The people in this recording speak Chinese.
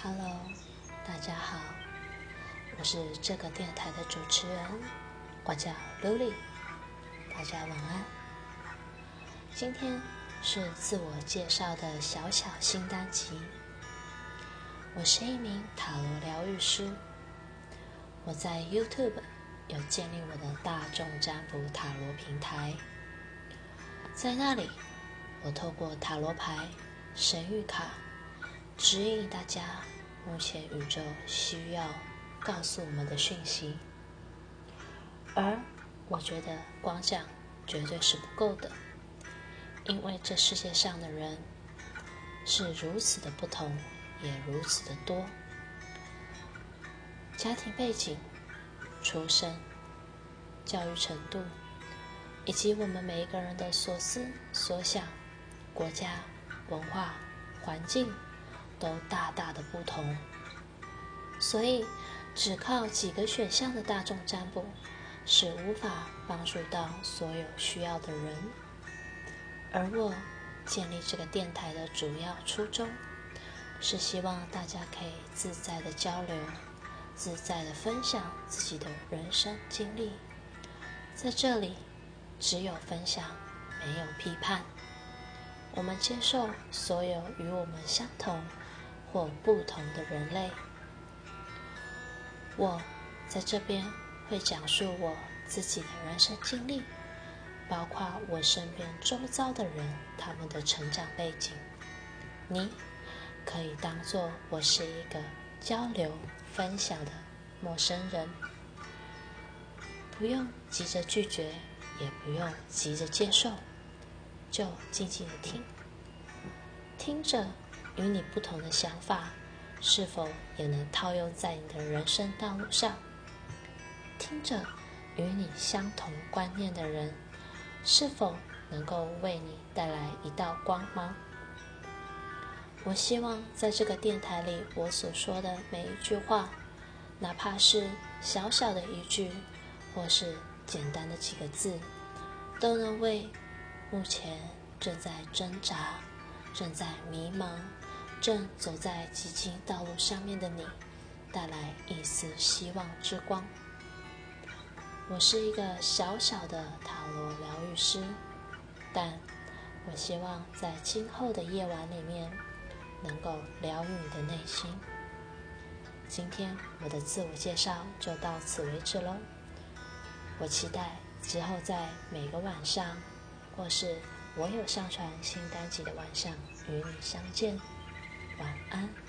Hello，大家好，我是这个电台的主持人，我叫 Lily，大家晚安。今天是自我介绍的小小新单集。我是一名塔罗疗愈师，我在 YouTube 有建立我的大众占卜塔罗平台，在那里，我透过塔罗牌、神谕卡。指引大家，目前宇宙需要告诉我们的讯息，而我觉得光讲绝对是不够的，因为这世界上的人是如此的不同，也如此的多，家庭背景、出身、教育程度，以及我们每一个人的所思所想、国家文化环境。都大大的不同，所以只靠几个选项的大众占卜是无法帮助到所有需要的人。而我建立这个电台的主要初衷，是希望大家可以自在的交流，自在的分享自己的人生经历。在这里，只有分享，没有批判。我们接受所有与我们相同。或不同的人类，我在这边会讲述我自己的人生经历，包括我身边周遭的人他们的成长背景。你可以当做我是一个交流分享的陌生人，不用急着拒绝，也不用急着接受，就静静的听，听着。与你不同的想法，是否也能套用在你的人生道路上？听着，与你相同观念的人，是否能够为你带来一道光芒？我希望在这个电台里，我所说的每一句话，哪怕是小小的一句，或是简单的几个字，都能为目前正在挣扎、正在迷茫。正走在激进道路上面的你，带来一丝希望之光。我是一个小小的塔罗疗愈师，但我希望在今后的夜晚里面，能够疗愈你的内心。今天我的自我介绍就到此为止喽。我期待之后在每个晚上，或是我有上传新单集的晚上，与你相见。晚安。